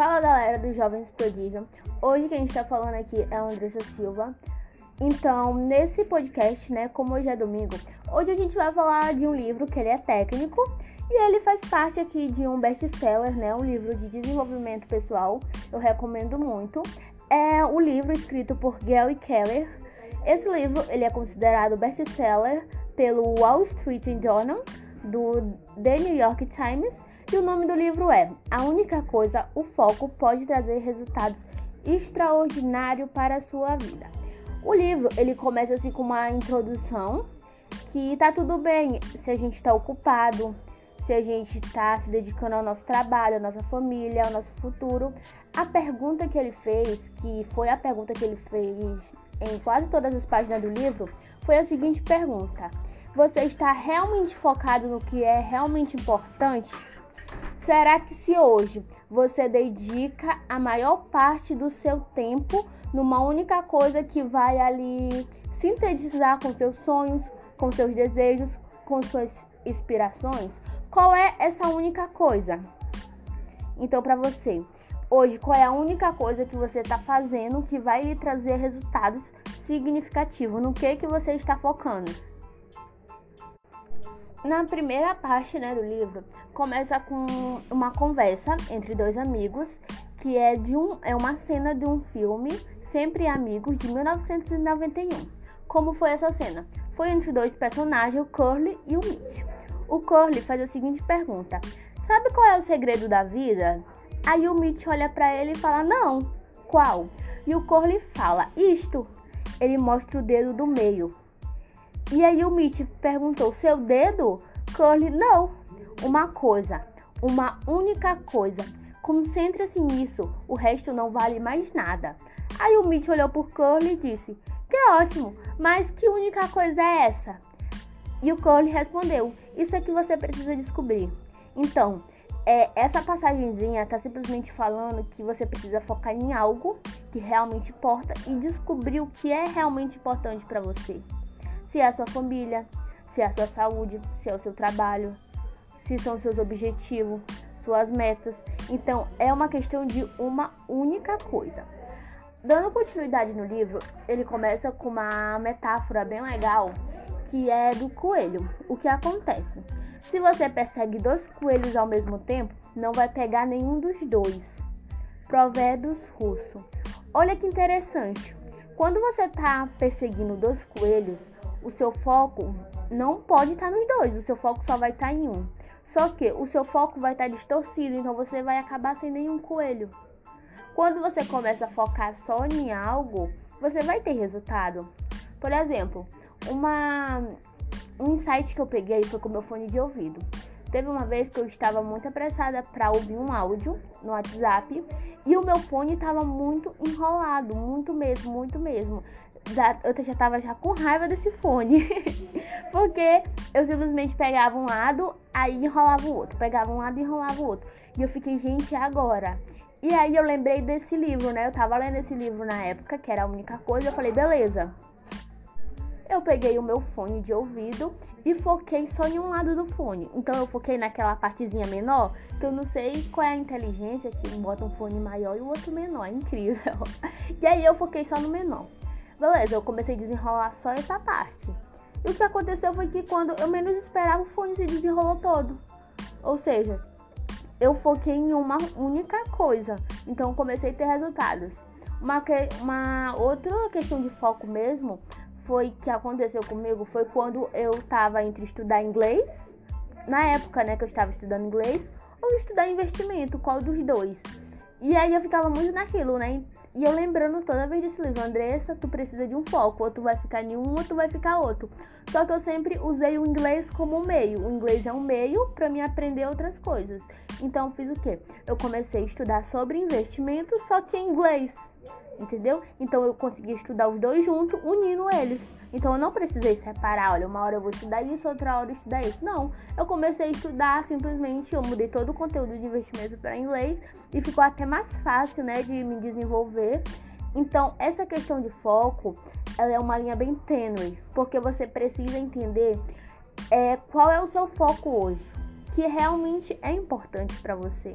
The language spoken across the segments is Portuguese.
Fala galera do Jovens Prodígio. Hoje quem está falando aqui é a Andressa Silva. Então, nesse podcast, né, como hoje é domingo, hoje a gente vai falar de um livro que ele é técnico e ele faz parte aqui de um best-seller, né, um livro de desenvolvimento pessoal. Eu recomendo muito. É o um livro escrito por Gary Keller. Esse livro, ele é considerado best-seller pelo Wall Street Journal do The New York Times e o nome do livro é A Única Coisa, o Foco pode trazer resultados extraordinários para a sua vida. O livro ele começa assim com uma introdução que tá tudo bem se a gente está ocupado, se a gente está se dedicando ao nosso trabalho, à nossa família, ao nosso futuro. A pergunta que ele fez, que foi a pergunta que ele fez em quase todas as páginas do livro, foi a seguinte pergunta: Você está realmente focado no que é realmente importante? Será que se hoje você dedica a maior parte do seu tempo numa única coisa que vai ali sintetizar com seus sonhos, com seus desejos, com suas inspirações? Qual é essa única coisa? Então, para você, hoje, qual é a única coisa que você está fazendo que vai lhe trazer resultados significativos? No que que você está focando? Na primeira parte né, do livro, começa com uma conversa entre dois amigos, que é, de um, é uma cena de um filme Sempre Amigos, de 1991. Como foi essa cena? Foi entre dois personagens, o Curly e o Mitch. O Curly faz a seguinte pergunta: Sabe qual é o segredo da vida? Aí o Mitch olha para ele e fala: Não, qual? E o Curly fala: Isto. Ele mostra o dedo do meio. E aí o Mitch perguntou: Seu dedo? Curly: Não. Uma coisa, uma única coisa. Concentre-se nisso, o resto não vale mais nada. Aí o Mitch olhou por Curly e disse: Que ótimo, mas que única coisa é essa? E o Curly respondeu: Isso é que você precisa descobrir. Então, é, essa passagenzinha está simplesmente falando que você precisa focar em algo que realmente importa e descobrir o que é realmente importante para você. Se é a sua família, se é a sua saúde, se é o seu trabalho, se são seus objetivos, suas metas. Então, é uma questão de uma única coisa. Dando continuidade no livro, ele começa com uma metáfora bem legal que é do coelho. O que acontece? Se você persegue dois coelhos ao mesmo tempo, não vai pegar nenhum dos dois. Provérbios russo. Olha que interessante. Quando você está perseguindo dois coelhos, o seu foco não pode estar nos dois, o seu foco só vai estar em um. Só que o seu foco vai estar distorcido, então você vai acabar sem nenhum coelho. Quando você começa a focar só em algo, você vai ter resultado. Por exemplo, uma, um insight que eu peguei foi com meu fone de ouvido. Teve uma vez que eu estava muito apressada para ouvir um áudio no WhatsApp e o meu fone estava muito enrolado, muito mesmo, muito mesmo. Eu já estava já com raiva desse fone, porque eu simplesmente pegava um lado, aí enrolava o outro, pegava um lado e enrolava o outro. E eu fiquei, gente, agora? E aí eu lembrei desse livro, né? Eu tava lendo esse livro na época, que era a única coisa, eu falei, beleza. Eu peguei o meu fone de ouvido e foquei só em um lado do fone. Então eu foquei naquela partezinha menor, que eu não sei qual é a inteligência que bota um fone maior e o outro menor, é incrível. E aí eu foquei só no menor. Beleza, eu comecei a desenrolar só essa parte. E o que aconteceu foi que quando eu menos esperava, o fone se desenrolou todo. Ou seja, eu foquei em uma única coisa. Então comecei a ter resultados. Uma, que, uma outra questão de foco mesmo foi que aconteceu comigo foi quando eu estava entre estudar inglês, na época, né, que eu estava estudando inglês, ou estudar investimento, qual dos dois. E aí eu ficava muito naquilo, né? E eu lembrando toda vez desse livro, Andressa, tu precisa de um foco, ou tu vai ficar em um, ou tu vai ficar outro. Só que eu sempre usei o inglês como meio. O inglês é um meio para me aprender outras coisas. Então fiz o quê? Eu comecei a estudar sobre investimento, só que em inglês. Entendeu? Então eu consegui estudar os dois juntos, unindo eles. Então eu não precisei separar, olha, uma hora eu vou estudar isso, outra hora eu estudar isso. Não, eu comecei a estudar simplesmente, eu mudei todo o conteúdo de investimento para inglês e ficou até mais fácil, né, de me desenvolver. Então, essa questão de foco, ela é uma linha bem tênue, porque você precisa entender é, qual é o seu foco hoje, que realmente é importante para você.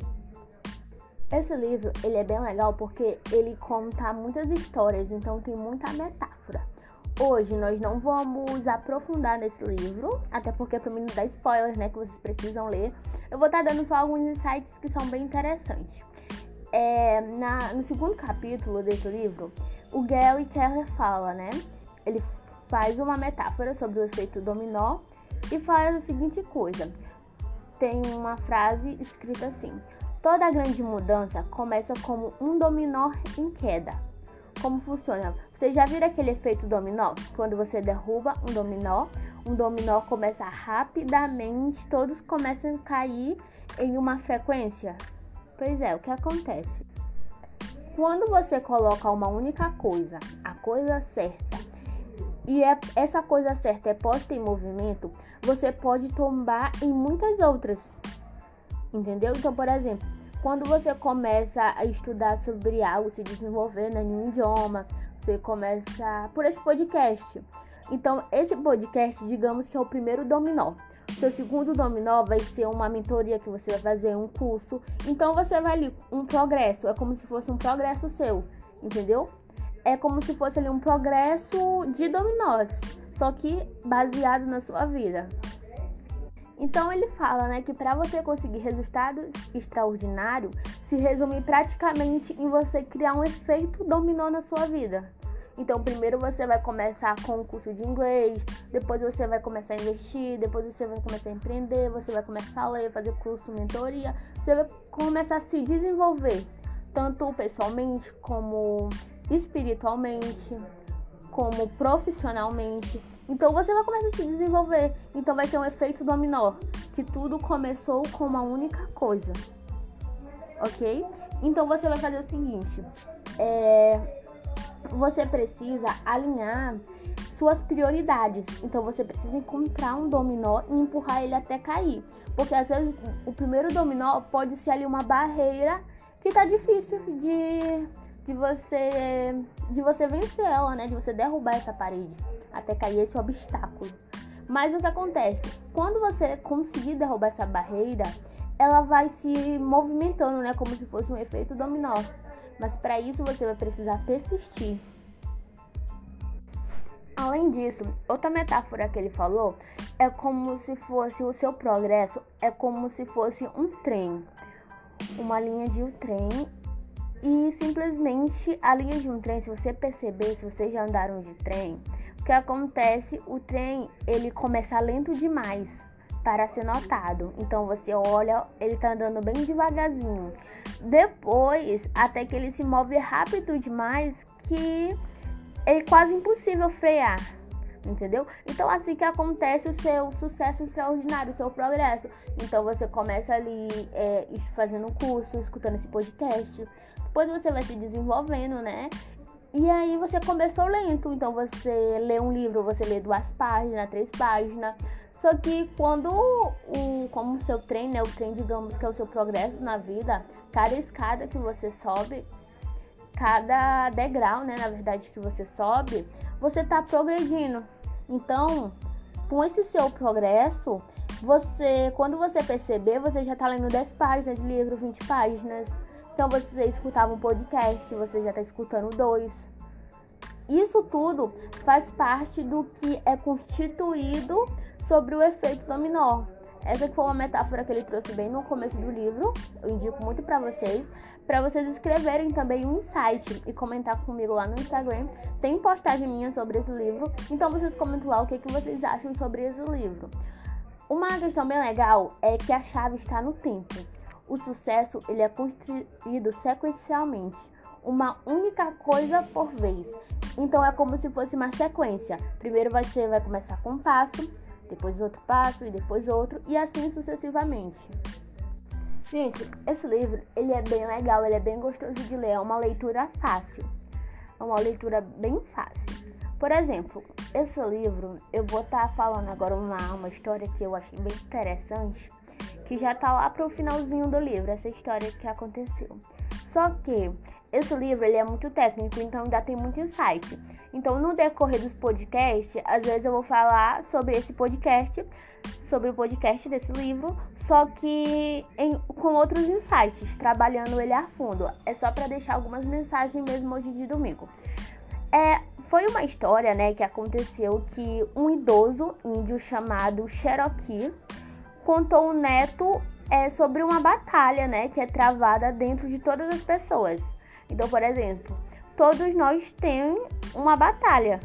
Esse livro, ele é bem legal porque ele conta muitas histórias, então tem muita metáfora. Hoje nós não vamos aprofundar nesse livro, até porque para mim não dá spoilers, né, que vocês precisam ler. Eu vou estar tá dando só alguns insights que são bem interessantes. É, na, no segundo capítulo desse livro, o Gary Keller fala, né? Ele faz uma metáfora sobre o efeito dominó e faz a seguinte coisa. Tem uma frase escrita assim: Toda grande mudança começa como um dominó em queda. Como funciona? Você já viu aquele efeito dominó? Quando você derruba um dominó, um dominó começa rapidamente, todos começam a cair em uma frequência? Pois é, o que acontece? Quando você coloca uma única coisa, a coisa certa, e é, essa coisa certa é posta em movimento, você pode tombar em muitas outras. Entendeu? Então, por exemplo, quando você começa a estudar sobre algo, se desenvolver né, em um idioma, você começa por esse podcast. Então, esse podcast, digamos que é o primeiro dominó. Seu segundo dominó vai ser uma mentoria que você vai fazer, um curso. Então, você vai ali, um progresso. É como se fosse um progresso seu, entendeu? É como se fosse ali um progresso de dominós, só que baseado na sua vida. Então ele fala, né, que para você conseguir resultados extraordinários, se resume praticamente em você criar um efeito dominó na sua vida. Então, primeiro você vai começar com o curso de inglês, depois você vai começar a investir, depois você vai começar a empreender, você vai começar a ler, fazer curso, mentoria, você vai começar a se desenvolver, tanto pessoalmente como espiritualmente, como profissionalmente. Então você vai começar a se desenvolver. Então vai ter um efeito dominó, que tudo começou com uma única coisa. Ok? Então você vai fazer o seguinte: é, você precisa alinhar suas prioridades. Então você precisa encontrar um dominó e empurrar ele até cair. Porque às vezes o primeiro dominó pode ser ali uma barreira que tá difícil de, de você de você vencer ela, né? De você derrubar essa parede até cair esse obstáculo. Mas o que acontece? Quando você conseguir derrubar essa barreira, ela vai se movimentando, né? Como se fosse um efeito dominó. Mas para isso você vai precisar persistir. Além disso, outra metáfora que ele falou é como se fosse o seu progresso, é como se fosse um trem, uma linha de um trem. E simplesmente a linha de um trem, se você perceber, se vocês já andaram de trem, que acontece? O trem ele começa lento demais para ser notado. Então você olha, ele tá andando bem devagarzinho. Depois, até que ele se move rápido demais que é quase impossível frear. Entendeu? Então, assim que acontece o seu sucesso extraordinário, o seu progresso. Então, você começa ali é, fazendo um curso, escutando esse podcast. Depois, você vai se desenvolvendo, né? E aí você começou lento, então você lê um livro, você lê duas páginas, três páginas. Só que quando o como o seu trem, né, o trem, digamos que é o seu progresso na vida, cada escada que você sobe, cada degrau, né, na verdade que você sobe, você tá progredindo. Então, com esse seu progresso, você, quando você perceber, você já tá lendo 10 páginas de livro, 20 páginas. Então você escutava um podcast, você já está escutando dois. Isso tudo faz parte do que é constituído sobre o efeito dominó. Essa foi uma metáfora que ele trouxe bem no começo do livro. Eu indico muito para vocês, para vocês escreverem também um insight e comentar comigo lá no Instagram. Tem postagem minha sobre esse livro, então vocês comentam lá o que, que vocês acham sobre esse livro. Uma questão bem legal é que a chave está no tempo. O sucesso ele é construído sequencialmente, uma única coisa por vez. Então é como se fosse uma sequência. Primeiro você vai começar com um passo, depois outro passo e depois outro e assim sucessivamente. Gente, esse livro ele é bem legal, ele é bem gostoso de ler, é uma leitura fácil. É uma leitura bem fácil. Por exemplo, esse livro, eu vou estar tá falando agora uma, uma história que eu achei bem interessante que já tá lá pro finalzinho do livro, essa história que aconteceu. Só que esse livro ele é muito técnico, então ainda tem muito insight. Então, no decorrer dos podcasts, às vezes eu vou falar sobre esse podcast, sobre o podcast desse livro, só que em, com outros insights, trabalhando ele a fundo. É só para deixar algumas mensagens mesmo hoje de domingo. É, foi uma história, né, que aconteceu que um idoso índio chamado Cherokee contou o neto é, sobre uma batalha, né, que é travada dentro de todas as pessoas. Então, por exemplo, todos nós temos uma batalha.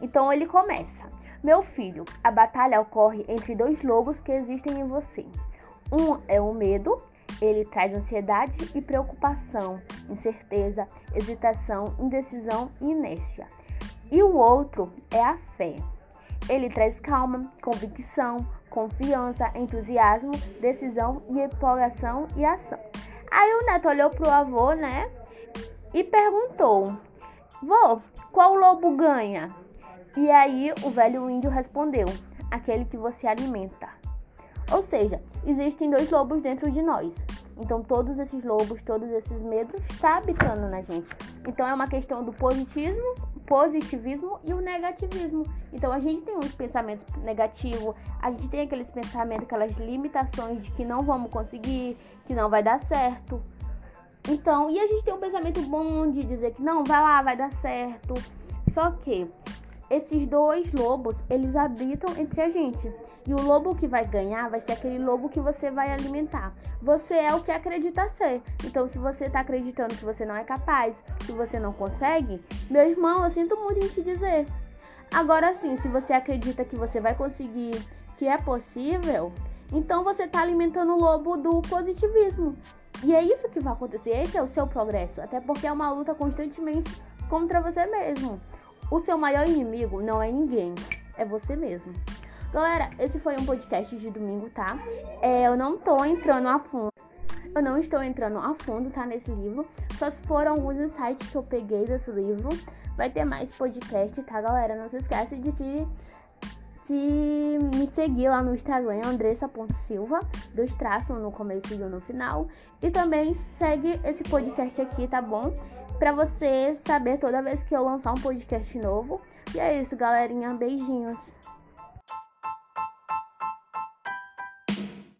Então ele começa: Meu filho, a batalha ocorre entre dois lobos que existem em você. Um é o medo, ele traz ansiedade e preocupação, incerteza, hesitação, indecisão e inércia. E o outro é a fé. Ele traz calma, convicção, confiança, entusiasmo, decisão e empolgação e ação. Aí o neto olhou pro avô, né? e perguntou: Vô, qual lobo ganha? E aí o velho índio respondeu: Aquele que você alimenta. Ou seja, existem dois lobos dentro de nós. Então todos esses lobos, todos esses medos estão habitando na gente. Então é uma questão do positivismo, positivismo e o negativismo. Então a gente tem uns pensamentos negativos, a gente tem aqueles pensamentos, aquelas limitações de que não vamos conseguir, que não vai dar certo. Então, e a gente tem um pensamento bom de dizer que não, vai lá, vai dar certo. Só que esses dois lobos, eles habitam entre a gente. E o lobo que vai ganhar vai ser aquele lobo que você vai alimentar. Você é o que acredita ser. Então, se você está acreditando que você não é capaz, que você não consegue, meu irmão, eu sinto muito em te dizer. Agora sim, se você acredita que você vai conseguir, que é possível, então você está alimentando o lobo do positivismo. E é isso que vai acontecer, esse é o seu progresso, até porque é uma luta constantemente contra você mesmo. O seu maior inimigo não é ninguém, é você mesmo. Galera, esse foi um podcast de domingo, tá? É, eu não tô entrando a fundo. Eu não estou entrando a fundo, tá? Nesse livro. Só se foram alguns insights que eu peguei desse livro. Vai ter mais podcast, tá, galera? Não se esquece de se se me seguir lá no Instagram, andressa.silva, dois traços no começo e no final. E também segue esse podcast aqui, tá bom? Pra você saber toda vez que eu lançar um podcast novo. E é isso, galerinha. Beijinhos.